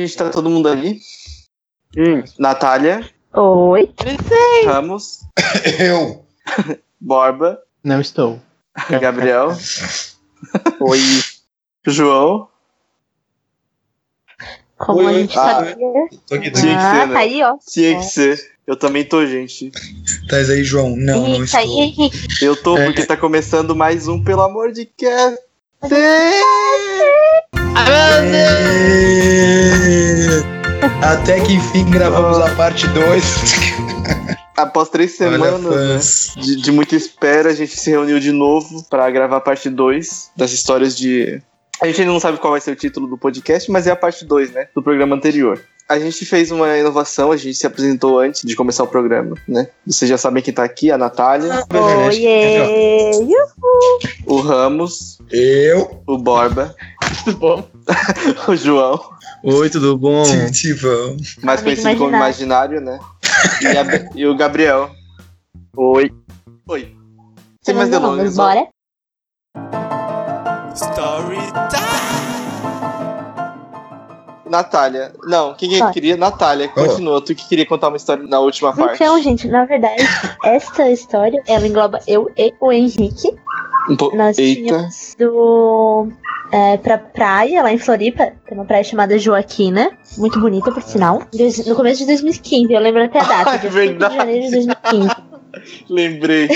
Gente, tá todo mundo ali. Hum. Natália, Oi. Ramos, Eu. Borba, Não estou. Gabriel, Oi. João. Como Oi, a gente Ah, sabia. Tô aqui, tô Tinha que ah, ser, né? tá aí, ó. Tinha que ser. Eu também tô, gente. Tá aí, João? Não, não Isso aí, estou. Henrique. Eu tô É. porque tá começando mais um, pelo amor de Deus. Êêêê! Até que enfim gravamos a parte 2. Após três semanas né, de, de muita espera, a gente se reuniu de novo pra gravar a parte 2 das histórias de. A gente ainda não sabe qual vai ser o título do podcast, mas é a parte 2, né? Do programa anterior. A gente fez uma inovação, a gente se apresentou antes de começar o programa, né? Vocês já sabem quem tá aqui, a Natália, Oiê. o Ramos, Eu. o Borba, Tudo bom? o João, Oi, tudo bom? Tivão. mais conhecido como Imaginário, né? E, a- e o Gabriel. Oi. Oi. Sem mais Vamos, delongas, bora. Natália. Não, quem queria? Natália, continua. Tu que queria contar uma história na última parte. Então, gente, na verdade, esta história, ela engloba eu e o Henrique. Um po- Nós Eita. tínhamos do é, pra praia, lá em Floripa. Tem uma praia chamada Joaquina. Muito bonita, por sinal. Dois- No começo de 2015, eu lembro até a data. Ah, é dia 5 verdade. de janeiro de 2015. Lembrei.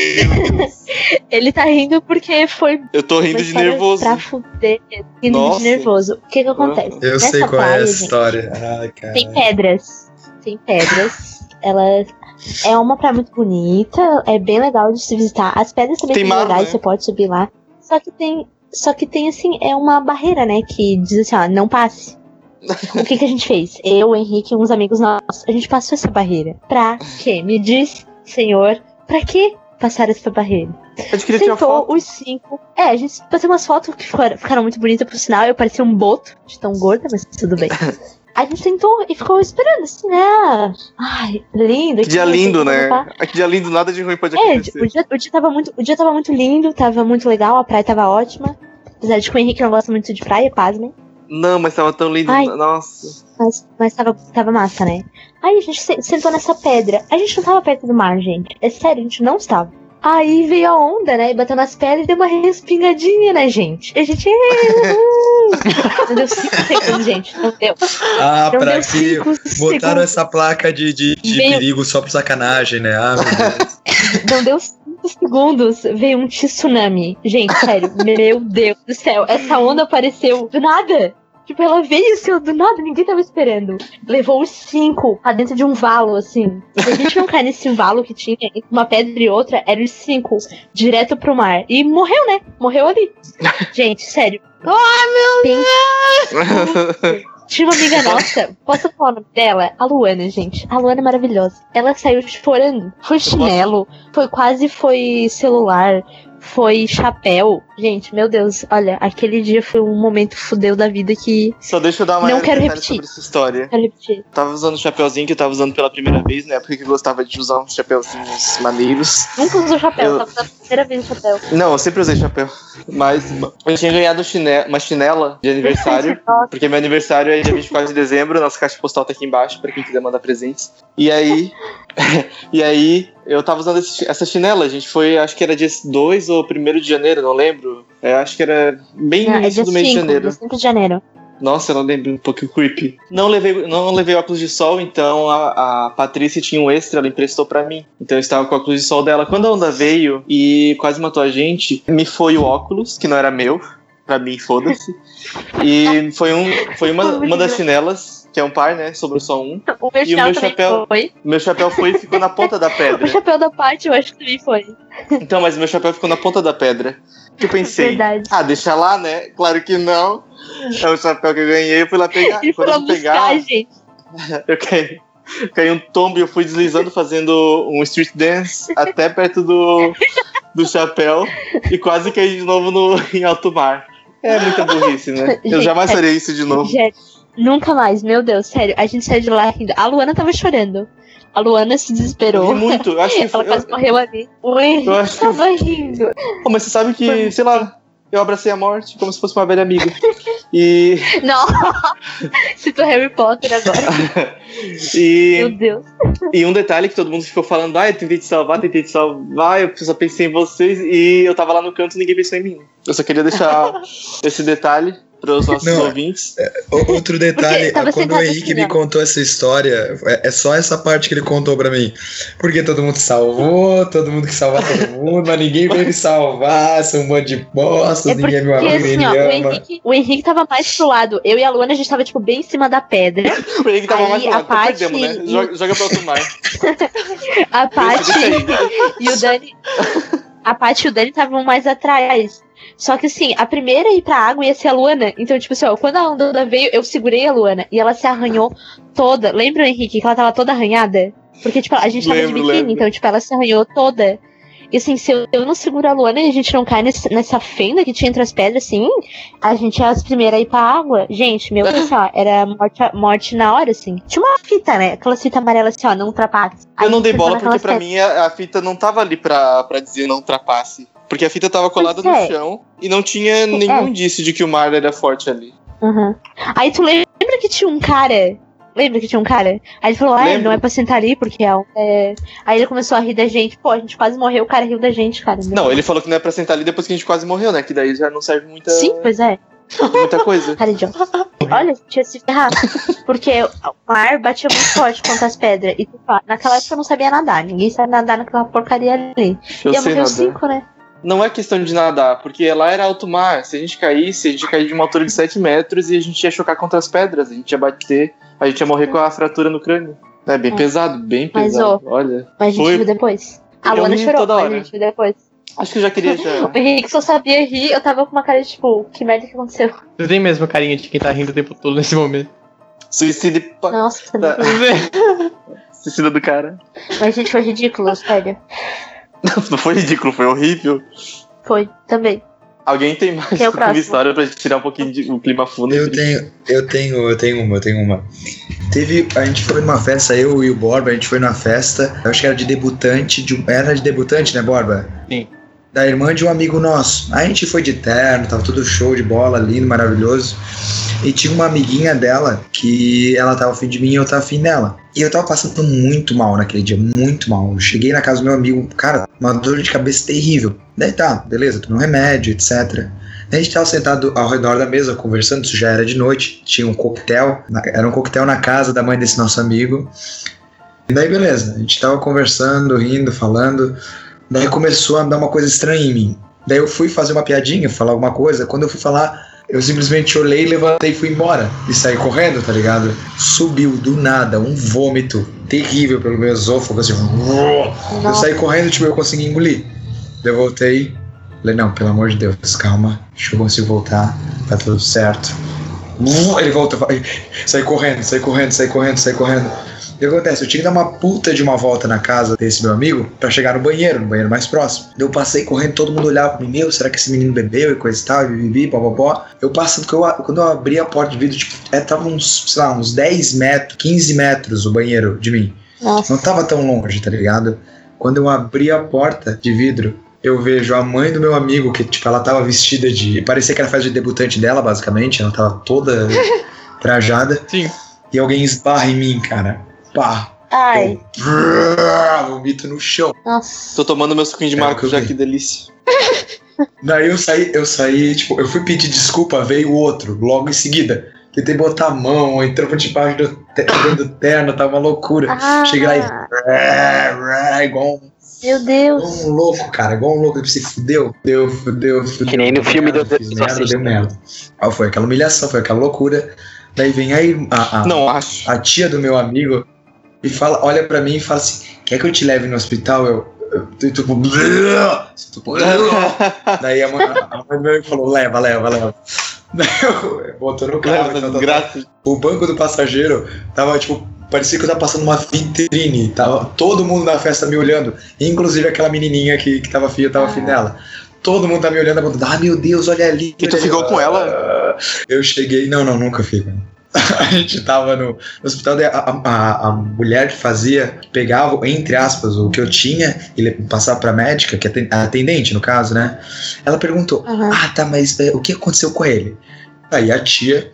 Ele tá rindo porque foi Eu tô rindo de nervoso. pra fuder. Rindo Nossa. de nervoso. O que que acontece? Eu Nessa sei qual é praia, essa gente, história. Ai, cara. Tem pedras. Tem pedras. Ela é uma praia muito bonita. É bem legal de se visitar. As pedras também Tem são mar, legais, né? você pode subir lá. Só que tem. Só que tem assim, é uma barreira, né? Que diz assim, ó, não passe. o que, que a gente fez? Eu, o Henrique e uns amigos nossos, a gente passou essa barreira. Pra quê? Me diz, senhor, pra que passar essa barreira? A gente queria tirar Sentou foto. os cinco. É, a gente fazia umas fotos que ficaram, ficaram muito bonitas pro sinal. Eu parecia um boto de tão gorda, mas tudo bem. A gente sentou e ficou esperando, assim, né? Ai, lindo. Que dia lindo, né? tá? Que dia lindo, nada de ruim pode É, acontecer. o dia, o, dia tava muito, o dia tava muito lindo, tava muito legal, a praia tava ótima. Apesar de que o Henrique não gosta muito de praia, pasmem. Não, mas tava tão lindo. Ai. Nossa. Mas, mas tava, tava massa, né? Aí a gente se- sentou nessa pedra. A gente não tava perto do mar, gente. É sério, a gente não estava. Aí veio a onda, né? E bateu nas pedras e deu uma respingadinha, né, gente? A gente. não deu 5 segundos, gente. Não deu. Ah, Não pra deu que cinco botaram segundos. essa placa de, de, de Veio- perigo só por sacanagem, né? Ah, meu Deus. Não deu 5 segundos. Veio um tsunami. Gente, sério. meu Deus do céu. Essa onda apareceu do nada. Tipo, ela veio assim, do nada, ninguém tava esperando. Levou os cinco pra dentro de um valo, assim. Se a gente não cair nesse valo que tinha entre uma pedra e outra, eram os cinco direto pro mar. E morreu, né? Morreu ali. Gente, sério. Ai, meu Deus! Tinha uma amiga nossa, posso falar o nome dela? A Luana, gente. A Luana é maravilhosa. Ela saiu chorando. Foi chinelo, foi quase foi celular, foi chapéu. Gente, meu Deus, olha, aquele dia foi um momento fudeu da vida que. Só deixa eu dar uma Não quero repetir. sobre essa história. Quero repetir. Tava usando o chapeuzinho que eu tava usando pela primeira vez, né? Porque eu gostava de usar uns chapeuzinhos maneiros. Nunca usou chapéu, Eu- tava usando a primeira vez o chapéu. Não, eu sempre usei chapéu. Mas eu tinha ganhado uma chinela de aniversário. Porque meu aniversário é dia 24 de dezembro, nossa caixa postal tá aqui embaixo pra quem quiser mandar presentes. E aí. e aí, eu tava usando esse- essa chinela, gente. Foi, acho que era dia 2 ou 1 de janeiro, não lembro. É, acho que era bem no é início dia do mês de 5, janeiro. dia 5 de janeiro. Nossa, eu não lembro um pouquinho creepy. Não levei, não levei óculos de sol, então a, a Patrícia tinha um extra, ela emprestou pra mim. Então eu estava com o óculos de sol dela. Quando a onda veio e quase matou a gente, me foi o óculos, que não era meu. Pra mim, foda-se. E foi, um, foi uma, uma das chinelas, que é um par, né? Sobrou só um. O meu, E o meu chapéu? foi. O meu chapéu foi e ficou na ponta da O pedra. chapéu da parte eu acho que também foi. Então, mas o meu chapéu ficou na ponta da pedra. Eu pensei, Verdade. ah, deixa lá, né? Claro que não. É o chapéu que eu ganhei, eu fui lá pegar. Foi Quando eu pegar, buscar, gente. eu caí, caí um tombo e eu fui deslizando fazendo um street dance até perto do, do chapéu e quase caí de novo no, em alto mar. É muita burrice, né? Eu jamais é- faria isso de novo. Gente, nunca mais, meu Deus, sério. A gente saiu de lá rindo. A Luana tava chorando. A Luana se desesperou. muito. Eu acho que Ela foi, quase eu, morreu ali. O Henrique eu acho que- tava rindo. Pô, mas você sabe que, sei lá, eu abracei a morte como se fosse uma velha amiga. E. Não. Citou Harry Potter agora. e, Meu Deus. e um detalhe que todo mundo ficou falando, ah, eu tentei te salvar, tentei te salvar, eu só pensei em vocês e eu tava lá no canto e ninguém pensou em mim. Eu só queria deixar esse detalhe para os nossos Não, ouvintes. O- Outro detalhe, quando o Henrique assim, me contou essa história, é é só essa parte que ele contou pra mim. Porque todo mundo salvou, todo mundo que salvar todo mundo, mas ninguém veio me salvar, são um monte de bosta, É ninguém porque, me assim, ó, o ama. Henrique, o Henrique tava mais pro lado. Eu e a Luana, a gente tava, tipo, bem em cima da pedra. O Henrique tava Aí, mais pro a lado, então Paty perdemos, né? e- Joga, joga pra outro mar. A Paty aí. e o Dani. A Paty e o Dani estavam mais atrás. Só que assim, a primeira a ir pra água ia ser a Luana. Então, tipo assim, ó, quando a onda veio, eu segurei a Luana e ela se arranhou toda. Lembra, Henrique, que ela tava toda arranhada? Porque, tipo, a gente tava Lembro, de biquíni, lembro. então, tipo, ela se arranhou toda. E assim, se eu, eu não seguro a Luana e a gente não cai nesse- nessa fenda que tinha entre as pedras, assim, a gente é as primeiras a ir pra água. Gente, meu Deus, assim, ó, era morte, morte na hora, assim. Tinha uma fita, né? Aquela fita amarela assim, ó, não ultrapasse. Eu não dei bola porque pra pedras. mim a, a fita não tava ali pra, pra dizer não ultrapasse. Porque a fita tava colada no é. chão e não tinha nenhum indício de que o mar era forte ali. Uhum. Aí tu lembra que tinha um cara. Lembra que tinha um cara? Aí ele falou, ah, não é pra sentar ali, porque é, um- é. Aí ele começou a rir da gente. Pô, a gente quase morreu, o cara riu da gente, cara. Não, ele falou que não é pra sentar ali depois que a gente quase morreu, né? Que daí já não serve muita, Sim, pois é. muita coisa. Cara idiota. Olha, a gente ia se ferrar. Porque o mar batia muito forte contra as pedras. E tipo, naquela época eu não sabia nadar. Ninguém sabe nadar naquela porcaria ali. Eu ia sei morrer nadar. cinco, né? Não é questão de nadar, porque lá era alto mar. Se a gente caísse, a gente ia cair de uma altura de 7 metros e a gente ia chocar contra as pedras. A gente ia bater, a gente ia morrer com a fratura no crânio. É bem É. pesado, bem Mas, pesado. Olha, Mas a gente Foi. viu depois. A Eu Luana chorou, toda mas a hora. gente viu depois. acho que eu já queria já. O Henrique só sabia rir, eu tava com uma cara de tipo, que merda que aconteceu? Você tem mesmo a carinha de quem tá rindo o tempo todo nesse momento. Suicídio Nossa, Tá. suicida do cara. Mas, gente, foi ridículo, sério. Não foi ridículo, foi horrível. Foi, também. Alguém tem mais é o uma história pra gente tirar um pouquinho de, o clima fundo? Eu tenho, eu tenho, eu tenho uma, eu tenho uma. Teve, a gente foi numa festa, eu e o Borba, a gente foi numa festa, eu acho que era de debutante, de, um- era de debutante, né, Borba? Sim. Da irmã de um amigo nosso. Aí a gente foi de terno, tava tudo show de bola, lindo, maravilhoso. E tinha uma amiguinha dela que ela tava afim de mim e eu tava afim dela. E eu tava passando muito mal naquele dia, muito mal. Eu cheguei na casa do meu amigo, cara, uma dor de cabeça terrível. Daí tá, beleza, tomei um remédio, etc. A gente tava sentado ao redor da mesa conversando, isso já era de noite. Tinha um coquetel, era um coquetel na casa da mãe desse nosso amigo. E daí beleza, a gente tava conversando, rindo, falando. Daí começou a dar uma coisa estranha em mim. Daí eu fui fazer uma piadinha, falar alguma coisa. Quando eu fui falar, eu simplesmente olhei, levantei e fui embora. E saí correndo, tá ligado? Subiu do nada um vômito terrível pelo meu esôfago, assim. Eu saí correndo, tipo, eu consegui engolir. Eu voltei. Falei, não, pelo amor de Deus, calma. Deixa eu conseguir voltar. Tá tudo certo. Ele volta, vai. Saí correndo, saí correndo, saí correndo, saí correndo. O que acontece? Eu tinha que dar uma puta de uma volta na casa desse meu amigo pra chegar no banheiro, no banheiro mais próximo. Daí Eu passei correndo, todo mundo olhava pra mim, meu, será que esse menino bebeu e coisa e tal, e bibi, popopó. Eu passando, eu, quando eu abri a porta de vidro, tipo, é, tava uns, sei lá, uns 10 metros, 15 metros o banheiro de mim. nossa. Não tava tão longe, tá ligado? Quando eu abri a porta de vidro, eu vejo a mãe do meu amigo, que, tipo, ela tava vestida de. Parecia que era festa de debutante dela, basicamente. Ela tava toda trajada. Sim. E alguém esbarra em mim, cara. Pá. Ai, Eu vomito no chão. nossa. Tô tomando meu suquinho de É que eu maracujá, vi. que delícia. Daí eu saí, eu saí, tipo, eu fui pedir desculpa, veio o outro, logo em seguida. Tentei botar a mão, entrou debaixo do, te- do terno, tava uma loucura. Ah, Cheguei lá e. Igual um meu Igual Deus. um louco, cara. Igual um louco. Ele se fudeu. Deu, fudeu, fudeu. Que nem no Deu filme do fiz Exorcista. merda, deu merda. Aí foi aquela humilhação, foi aquela loucura. Daí vem aí a, a, Não acho. a tia do meu amigo e fala, olha pra mim e fala assim: quer que eu te leve no hospital? Eu. eu, eu tipo, tipo, Daí a mãe, a mãe do meu falou: leva, leva, leva. Eu botou no carro. Leva tal. desgraça. O banco do passageiro tava, tipo, parecia que eu tava passando uma vitrine. Tava todo mundo na festa me olhando. Inclusive aquela menininha que, que tava eu tava afim dela. Todo mundo tá me olhando, apontando, ah, meu Deus, olha ali. E tu olha ali." ficou com ela? Ah, Eu cheguei, não, não, nunca fico. A gente tava no, no hospital, a, a, a mulher que fazia, pegava, entre aspas, o que eu tinha, e passava pra médica, que é a atendente no caso, né? Ela perguntou, Aham. ah, tá, mas é, o que aconteceu com ele? Aí a tia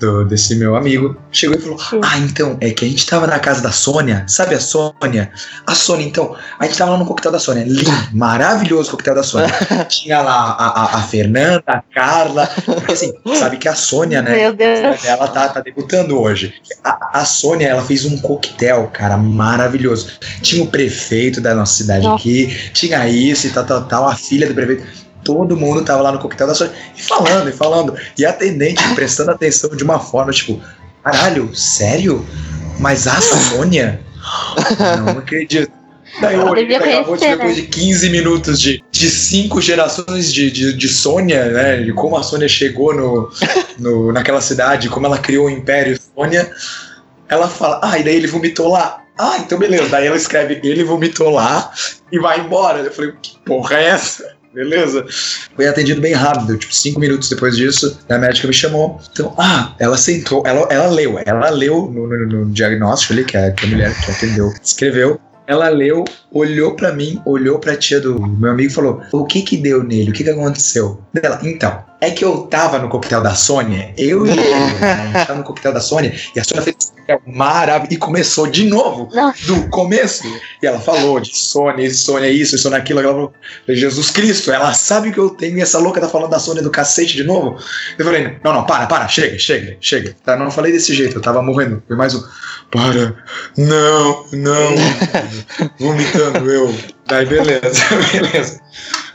do- desse meu amigo chegou e falou: Ah, então, é que a gente tava na casa da Sônia, sabe a Sônia? A Sônia, então, a gente tava lá no coquetel da Sônia. Lindo, maravilhoso coquetel da Sônia. Tinha lá a, a, a Fernanda, a Carla. Porque assim, sabe que a Sônia, né? Meu Deus. Ela tá, tá debutando hoje. A, a Sônia, ela fez um coquetel, cara, maravilhoso. Tinha o prefeito da nossa cidade Nossa. aqui, tinha isso e tal, tal, tal, a filha do prefeito. Todo mundo tava lá no coquetel da Sônia e falando, e falando. E a atendente prestando atenção de uma forma, tipo, caralho, sério? Mas a Sônia? Não acredito. Daí eu olhei conhecer, depois né? de 15 minutos de, de cinco gerações de, de, de Sônia, né? De como a Sônia chegou no, no, naquela cidade, como ela criou o Império Sônia. Ela fala, ah, e daí ele vomitou lá. Ah, então beleza. Daí ela escreve, ele vomitou lá e vai embora. Eu falei, que porra é essa? Beleza? Foi atendido bem rápido, tipo, cinco minutos depois disso, a médica me chamou. Então, ah, ela sentou, ela, ela leu, ela leu no, no- no diagnóstico ali, que a, que a mulher que atendeu escreveu. Ela leu, olhou pra mim, olhou pra tia do meu amigo e falou: O que que deu nele? O que que aconteceu? Dela, então, é que eu tava no coquetel da Sônia, eu e ele, né, a gente tava no coquetel da Sônia, e a Sônia fez um coquetel maravilhoso e começou de novo do começo. E ela falou de Sônia, Sônia isso, Sônia aquilo. Ela falou, Jesus Cristo, ela sabe o que eu tenho e essa louca tá falando da Sônia do cacete de novo. Eu falei, não, não, para, para, chega, chega, chega. Tá, não falei desse jeito, eu tava morrendo. Foi mais um, para, não, não, vomitando eu. Daí, beleza, beleza.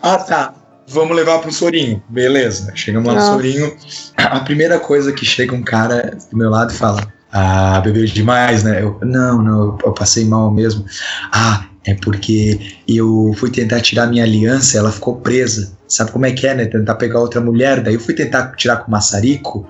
Ah, tá. Vamos levar pro Sorinho. Beleza. Chegamos lá no. Sorinho. A primeira coisa que chega um cara do meu lado e fala: Ah, bebeu demais, né? Eu, não, não, eu passei mal mesmo. Ah, é porque eu fui tentar tirar minha aliança, ela ficou presa. Sabe como é que é, né? Tentar pegar outra mulher. Daí eu fui tentar tirar com maçarico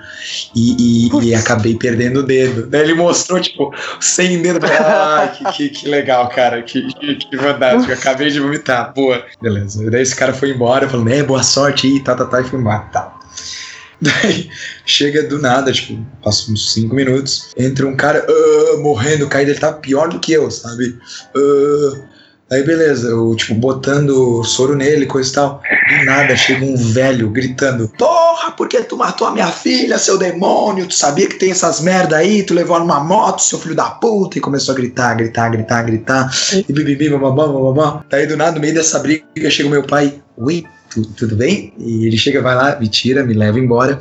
e, e, e acabei perdendo o dedo. Daí ele mostrou, tipo, sem dedo. Falei, Ah, que, que, que legal, cara. Que, que, que fantástico. Acabei de vomitar. Boa. Beleza. E daí esse cara foi embora, falando, é, boa sorte aí, tá, tá, tá, e foi embora. Tá. Daí chega do nada, tipo, passa uns 5 minutos, entra um cara ah, morrendo, caído, ele tá pior do que eu, sabe? Ah, Aí beleza, eu tipo botando soro nele, coisa e tal. Do nada chega um velho gritando: Porra, por que tu matou a minha filha, seu demônio? Tu sabia que tem essas merda aí? Tu levou numa moto, seu filho da puta? E começou a gritar, gritar, gritar, gritar. E bibibi, bababá, bababá. Daí do nada, no meio dessa briga, chega o meu pai: Oi, tu- tudo bem? E ele chega, vai lá, me tira, me leva embora.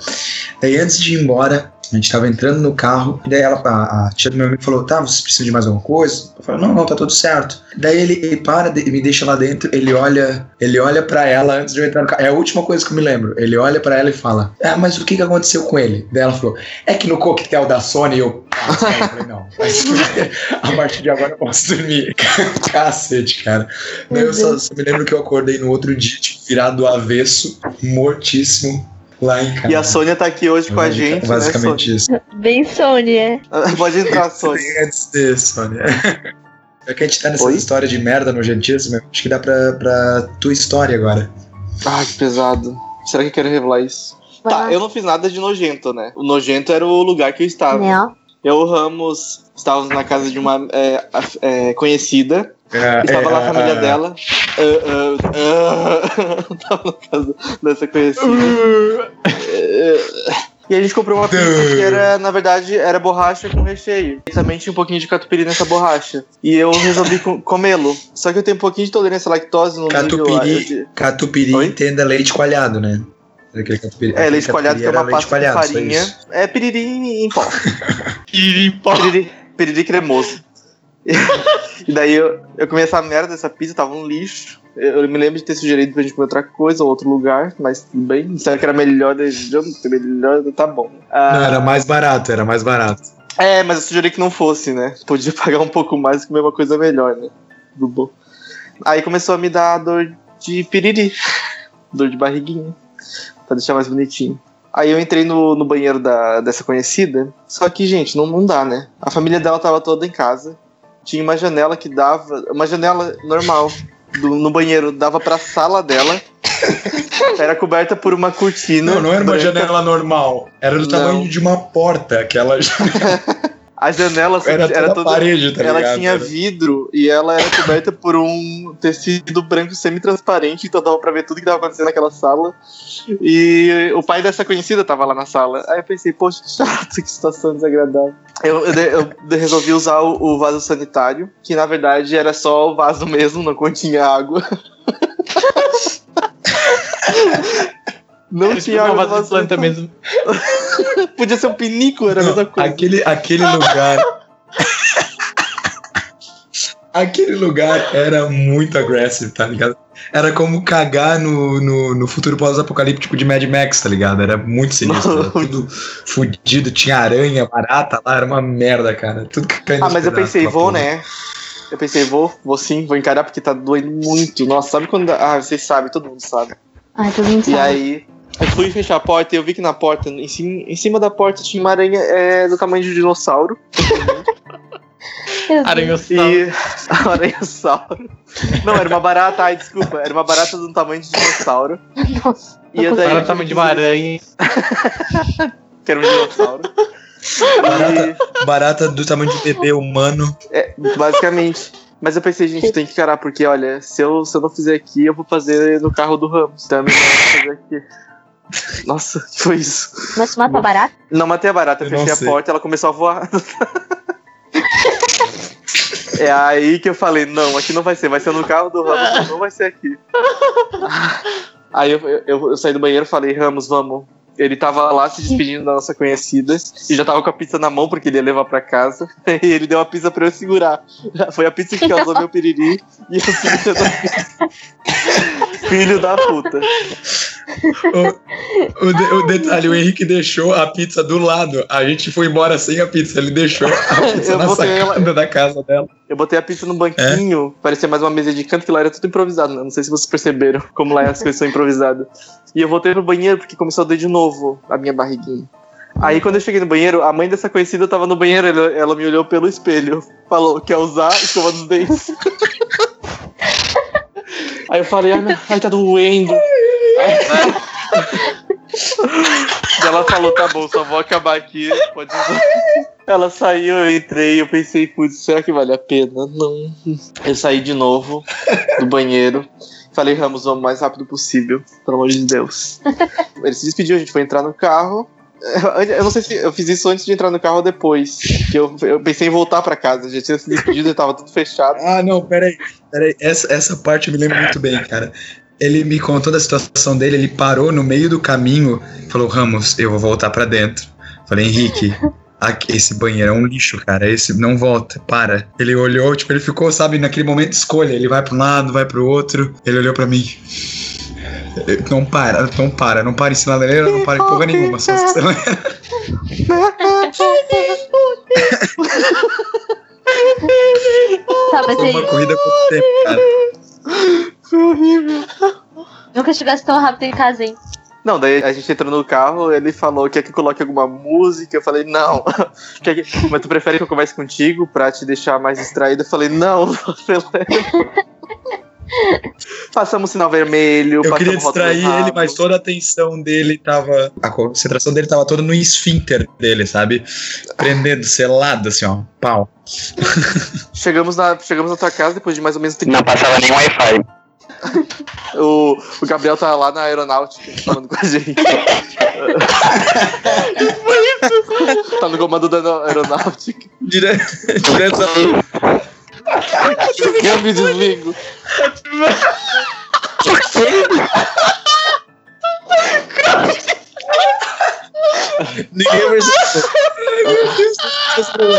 Daí antes de ir embora, a gente tava entrando no carro, e daí ela, a, a tia do meu amigo falou: Tá, vocês precisam de mais alguma coisa? Eu falei: Não, não, tá tudo certo. Daí ele, ele para e me deixa lá dentro, ele olha, ele olha para ela antes de eu entrar no carro. É a última coisa que eu me lembro. Ele olha para ela e fala: Ah, mas o que que aconteceu com ele? Daí ela falou: É que no coquetel da Sony eu. Ah, eu falei, não, mas a partir de agora eu posso dormir. Cacete, cara. Daí eu só, só me lembro que eu acordei no outro dia, tipo, virado do avesso, mortíssimo, lá em casa. E a Sônia tá aqui hoje com a gente, Basicamente isso. Bem Sônia. né? Pode entrar, Sônia. Bem antes disso, Sônia. Já que a gente tá nessa Oi? história de merda nojentíssima, acho que dá pra, pra tua história agora. Ai, que pesado. Será que eu quero revelar isso? Vai Tá, lá. eu não fiz nada de nojento, né? O nojento era o lugar que eu estava. Né? Eu, o Ramos, estávamos na casa de uma é, é, conhecida. É, Estava é, lá a família é, dela. Ah, ah, ah. Tava na casa dessa conhecida. Ah, E a gente comprou uma pizza que era, na verdade, era borracha com recheio. E também tinha um pouquinho de catupiry nessa borracha. E eu resolvi co- comê-lo. Só que eu tenho um pouquinho de tolerância à lactose no nível... eu Catupiry, de- catupiry Oi? entenda leite coalhado, né? Aquele catupiry- É, leite coalhado que é uma pasta só farinha. É piriri em pó. Irimpó. Piriri, piriri cremoso. e daí eu, eu comi essa merda dessa pizza, tava um lixo. Eu, eu me lembro de ter sugerido pra gente comer outra coisa, ou outro lugar, mas tudo bem. Será que era melhor região? Melhor, tá bom. Ah, Não, era mais barato, era mais barato. É, mas eu sugeri que não fosse, né? Podia pagar um pouco mais e comer uma coisa melhor, né? Tudo bom. Aí começou a me dar dor de piriri. dor de barriguinha. Pra deixar mais bonitinho. Aí eu entrei no, no banheiro da, dessa conhecida. Só que, gente, não, não dá, né? A família dela tava toda em casa. Tinha uma janela que dava. Uma janela normal. do- no banheiro dava pra sala dela. Era coberta por uma cortina. Não, não era uma branca. janela normal. Era do Não. tamanho de uma porta, aquela janela. A janela Era, era, toda toda. parede, tá ela ligado? tinha vidro e ela era coberta por um tecido branco semi-transparente, então dava pra ver tudo que tava acontecendo naquela sala. E o pai dessa conhecida tava lá na sala. Aí eu pensei, poxa, que chato, que situação desagradável. Eu, eu eu resolvi usar o, o vaso sanitário, que na verdade era só o vaso mesmo, não continha água. Não Eles tinha uma vaso de planta mesmo. Podia ser um pinico, era a mesma Não, coisa. aquele, aquele lugar. aquele lugar era muito agressivo, tá ligado? Era como cagar no, no, no futuro pós-apocalíptico de Mad Max, tá ligado? Era muito sinistro. Era tudo fudido, tinha aranha, barata lá, era uma merda, cara. Tudo caindo Ah, aos mas eu pensei, vou, porra. né? Eu pensei, vou, vou sim, vou encarar porque tá doendo muito. Nossa, sabe quando. dá- Ah, vocês sabem, todo mundo sabe. Ai, todo mundo E sabe. aí, eu fui fechar a porta e eu vi que na porta, em cima, em cima da porta, tinha uma aranha é, do tamanho de um dinossauro. Aranhossauro. E. Aranhossauro. Não, era uma barata, ai, desculpa. Era uma barata do tamanho de dinossauro. Nossa. E eu daí. Era o tamanho de uma aranha. Que era um dinossauro. Barata, barata do tamanho de bebê humano. E, basicamente. Mas eu pensei, gente, tem que encarar, porque olha, se eu, se eu não fizer aqui, eu vou fazer no carro do Ramos. Então é melhor eu fazer aqui. Nossa, foi isso? Mas tu mata barata? Não matei a barata, eu Eu fechei a porta e ela começou a voar. é aí que eu falei, não, aqui não vai ser, vai ser no carro do Ramos, não vai ser aqui. Aí eu, eu, eu saí do banheiro e falei, Ramos, vamos. Ele tava lá se despedindo da nossa conhecida e já tava com a pizza na mão porque ele ia levar pra casa. E ele deu a pizza pra eu segurar. Foi a pizza que causou meu piriri e eu segurando a pizza. Filho da puta. O, o de- o detalhe, o Henrique deixou a pizza do lado. A gente foi embora sem a pizza. Ele deixou a pizza Eu na botei ela- sacada da casa dela. Eu botei a pizza no banquinho, parecia mais uma mesa de canto, que lá era tudo improvisado, né? Não sei se vocês perceberam como lá as coisas são improvisadas. E eu voltei no banheiro porque começou a doer de novo a minha barriguinha. Aí quando eu cheguei no banheiro, a mãe dessa conhecida tava no banheiro, ela, ela me olhou pelo espelho, falou, quer usar escova dos dentes? Aí eu falei, ai, meu- ai tá doendo. Aí- ela falou, tá bom, só vou acabar aqui, pode. Ela saiu, eu entrei, eu pensei, putz, será que vale a pena? Não. Eu saí de novo do banheiro. Falei, Ramos, vamos o mais rápido possível, pelo amor de Deus. Ele se despediu, a gente foi entrar no carro. Eu não sei se eu fiz isso antes de entrar no carro ou depois. Que eu, eu pensei em voltar pra casa, já tinha se despedido e tava tudo fechado. Ah, não, peraí. peraí. Essa, essa parte eu me lembro muito bem, cara. Ele me contou da situação dele, ele parou no meio do caminho falou: Ramos, eu vou voltar pra dentro. Falei, Henrique, aqui- esse banheiro é um lixo, cara. Esse não volta, para. Ele olhou, tipo, ele ficou, sabe, naquele momento de escolha. Ele vai pra um lado, vai pro outro. Ele olhou pra mim. Não para, não para, não para em sinaleira, não para em porra nenhuma, só acelera. Tá, mas aí, uma corrida com o tempo, cara. Foi horrível. nunca chegasse tão rápido em casa, hein? Não, daí a gente entrou no carro, ele falou quer que eu coloque alguma música. Eu falei, não. Quer que- Mas tu prefere que eu converse contigo pra te deixar mais distraído? Eu falei, não, acelera. Passamos sinal vermelho, Eu queria distrair ele, mas toda a atenção dele tava. A concentração dele tava toda no esfíncter dele, sabe? Prendendo, selado, assim, ó. Pau. Chegamos na, chegamos na tua casa depois de mais ou menos 30 Não passava nem Wi-Fi. O, o Gabriel tá lá na aeronáutica falando com a gente. tá no comando da aeronáutica. Dire... Direto Câmbio e desligo. Ninguém percebeu.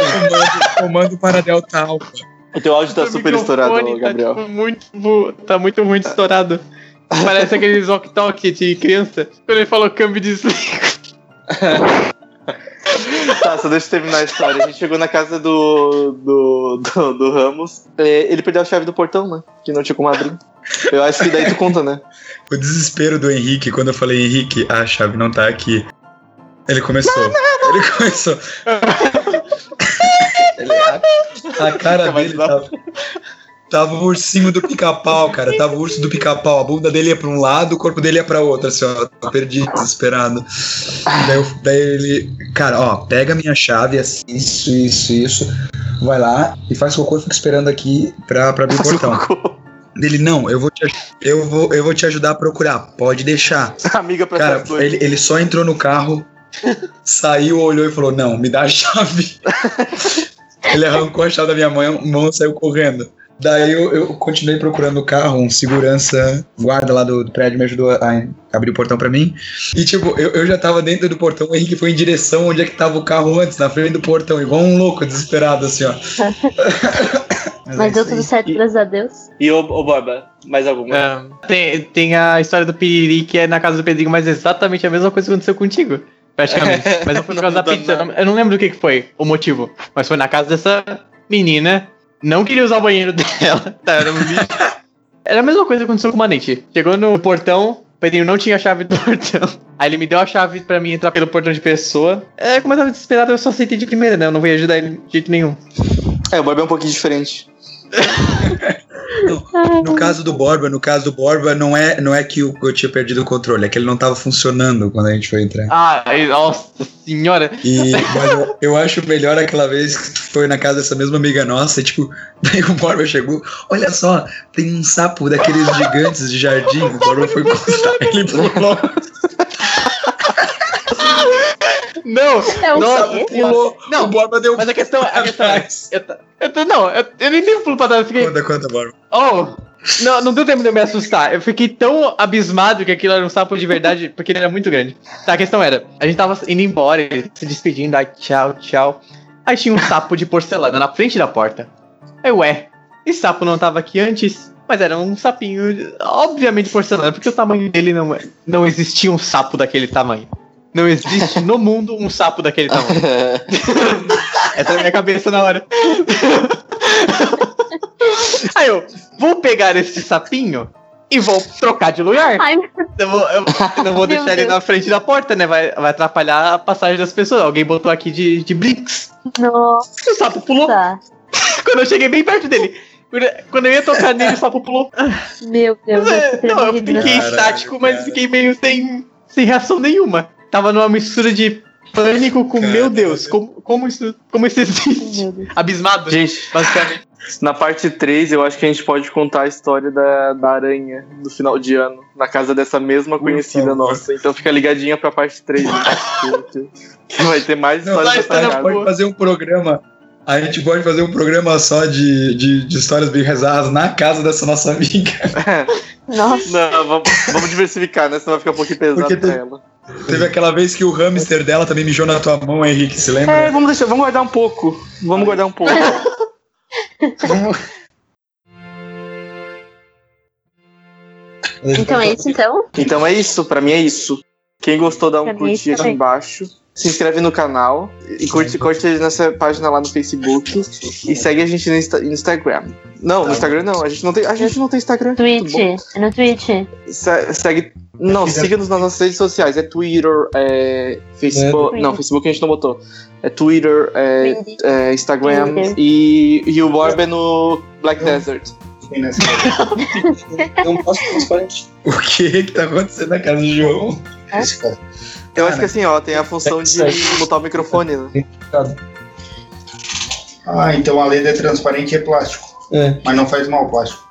comando, para Delta Alpha. O teu áudio tá O super estourado, tá, Gabriel. tipo, muito, tá muito ruim estourado. Parece aqueles walk-talk de criança. Quando ele falou câmbio de desligo. Tá, só deixa eu terminar a história. A gente chegou na casa do, do, do, do Ramos. É, ele perdeu a chave do portão, né? Que não tinha como abrir. Eu acho que daí tu conta, né? O desespero do Henrique, quando eu falei, Henrique, a chave não tá aqui. Ele começou. Ele começou. Ele- a, a cara dele tava. Tava o ursinho do pica-pau, cara. Tava o urso do pica-pau. A bunda dele ia pra um lado, o corpo dele ia pra outro, assim, ó. Tô perdido, desesperado. Daí, eu- daí ele, cara, ó, pega a minha chave, assim, isso, isso, isso. Vai lá e faz cocô e fica esperando aqui pra, pra abrir o portão. Dele, não, eu vou, te, eu, vou, eu vou te ajudar a procurar. Pode deixar. Amiga pra Cara, ele, ele só entrou no carro, saiu, olhou e falou: Não, me dá a chave. ele arrancou a chave da minha mão, mão e saiu correndo. Daí eu, eu continuei procurando o carro, um segurança, guarda lá do, do prédio me ajudou a abrir o portão pra mim. E tipo, eu, eu já tava dentro do portão, o Henrique foi em direção onde é que tava o carro antes, na frente do portão, igual um louco, desesperado assim, ó. Mas é deu tudo certo, graças a Deus. E o, o Borba, mais alguma? Ah, tem, tem a história do Piriri que é na casa do Pedrinho, mas é exatamente a mesma coisa que aconteceu contigo. Praticamente. Mas não foi por causa da pizza. Eu não lembro o que, que foi o motivo. Mas foi na casa dessa menina. Não queria usar o banheiro dela. Tá, era um. Era a mesma coisa que aconteceu com o Manete. Chegou no portão, o Pedrinho não tinha a chave do portão. Aí ele me deu a chave pra mim entrar pelo portão de pessoa. É, como eu tava desesperado, eu só aceitei de primeira, né? Eu não vou ajudar ele de jeito nenhum. É, o Borba é um pouquinho diferente. No caso do Borba, no caso do Borba, não é, não é que eu, eu tinha perdido o controle, é que ele não tava funcionando quando a gente foi entrar. Ah, aí, nossa senhora. E, mas eu, eu acho melhor aquela vez que tu foi na casa dessa mesma amiga nossa, e tipo, daí o Borba chegou, olha só, tem um sapo daqueles gigantes de jardim, o Borba foi encostar, ele pulou, Não! É o Nossa, quê? pulou, Não, o Borba deu Mas a questão, a questão é. atrás. Eu, não, eu, eu nem dei um pulo pra trás, eu fiquei. Conta, conta, Borba. Oh! Não, não deu tempo de eu me assustar. Eu fiquei tão abismado que aquilo era um sapo de verdade, porque ele era muito grande. Tá, a questão era: a gente tava indo embora, ele se despedindo, ai, tchau, tchau. Aí tinha um sapo de porcelana na frente da porta. Aí, ué, esse sapo não tava aqui antes? Mas era um sapinho, obviamente porcelana, porque o tamanho dele não, é- não existia um sapo daquele tamanho. Não existe no mundo um sapo daquele tamanho. Essa é a minha cabeça na hora. Aí eu, vou pegar esse sapinho e vou trocar de lugar. Ai, Eu, vou, eu não vou deixar ele Deus. na frente da porta, né? Vai, vai atrapalhar a passagem das pessoas. Alguém botou aqui de, de brinks. nossa. O sapo pulou quando eu cheguei bem perto dele. Quando eu ia tocar nele, o sapo pulou. Meu Deus, É, eu tô não, eu fiquei Caralho, estático, mas cara. fiquei meio sem, sem reação nenhuma. Tava numa mistura de pânico com, meu Caralho. Deus, como, como, isso, como isso existe? Meu. Abismado, Gente, basicamente. na parte 3, eu acho que a gente pode contar a história da, da aranha do final de ano, na casa dessa mesma conhecida favor. nossa. Então fica ligadinha pra parte 3 e parte 4. que Vai ter mais Não, histórias estar a gente pode fazer um programa. A gente pode fazer um programa só de, de, de histórias bem rezadas na casa dessa nossa amiga. Nossa. Não, vamos, vamos diversificar, né? Senão vai ficar um pouquinho pesado Porque pra tem- ela. Teve aquela vez que o hamster dela também mijou na tua mão, Henrique, se É, lembra? vamos deixar, vamos guardar um pouco. Vamos guardar um pouco. Então é isso, então? Então é isso, pra mim é isso. Quem gostou, dá um Pra é curtir aqui embaixo. Se inscreve no canal e curte, curte nessa página lá no Facebook. E segue a gente no Insta- no Instagram. Não, no Instagram não. A gente não tem, a gente não tem Instagram. Twitch. É no Twitch. Se- segue. Não, siga-nos nas nossas redes sociais. É Twitter, é Facebook. É. Não, Facebook a gente não botou. É Twitter, é, é Instagram Twitter. e, e o Borb é no Black Desert. Não posso transparente. O que que tá acontecendo na casa do João? Cara. Eu acho que assim, ó, tem a função de mutar o microfone, né? Ah, então a lenda é transparente e é plástico. É. Mas não faz mal o plástico.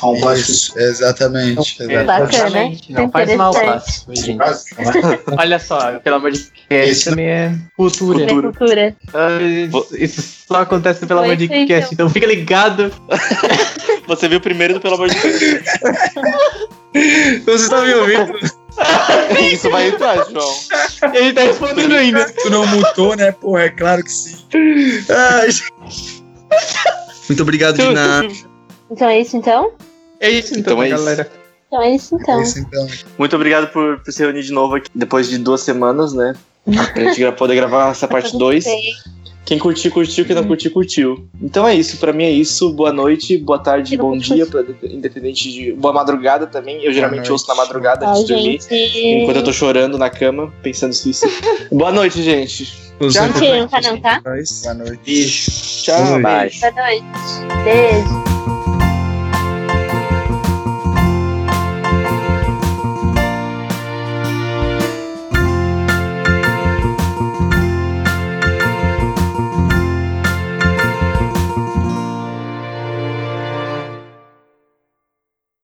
Há um plástico Isso, exatamente. É, exatamente. Bacana, exatamente. Não né? faz mal, gente. básico, né? Olha só, pelo amor de Deus, Esse- também é cultura. É cultura. Ah, Isso só acontece pelo Foi amor de cast, então fica ligado. Você viu primeiro do Pelo Amor de Deus. Você tá me ouvindo? Isso vai entrar, João. Ele tá respondendo ainda. Tu não mutou, né? Porra, é claro que sim. Ai, Muito obrigado, Dina. Então é isso, então? É isso então, Então é isso. galera. Então é isso, então. Isso, então. Muito obrigado por, por se reunir de novo aqui depois de duas semanas, né? Pra gente poder gravar essa parte 2. Quem curtiu, curtiu. Quem não curtiu, curtiu. Então é isso. Pra mim é isso. Boa noite, boa tarde, bom dia. pra- independente de. Boa madrugada também. Eu geralmente noite. ouço na madrugada Tchau, antes de dormir. Enquanto eu tô chorando na cama, pensando em suicídio. Boa noite, gente. Os Tchau. Não tá não, tá? Boa noite. Beijo. Tchau. Bye. Boa noite. Beijo.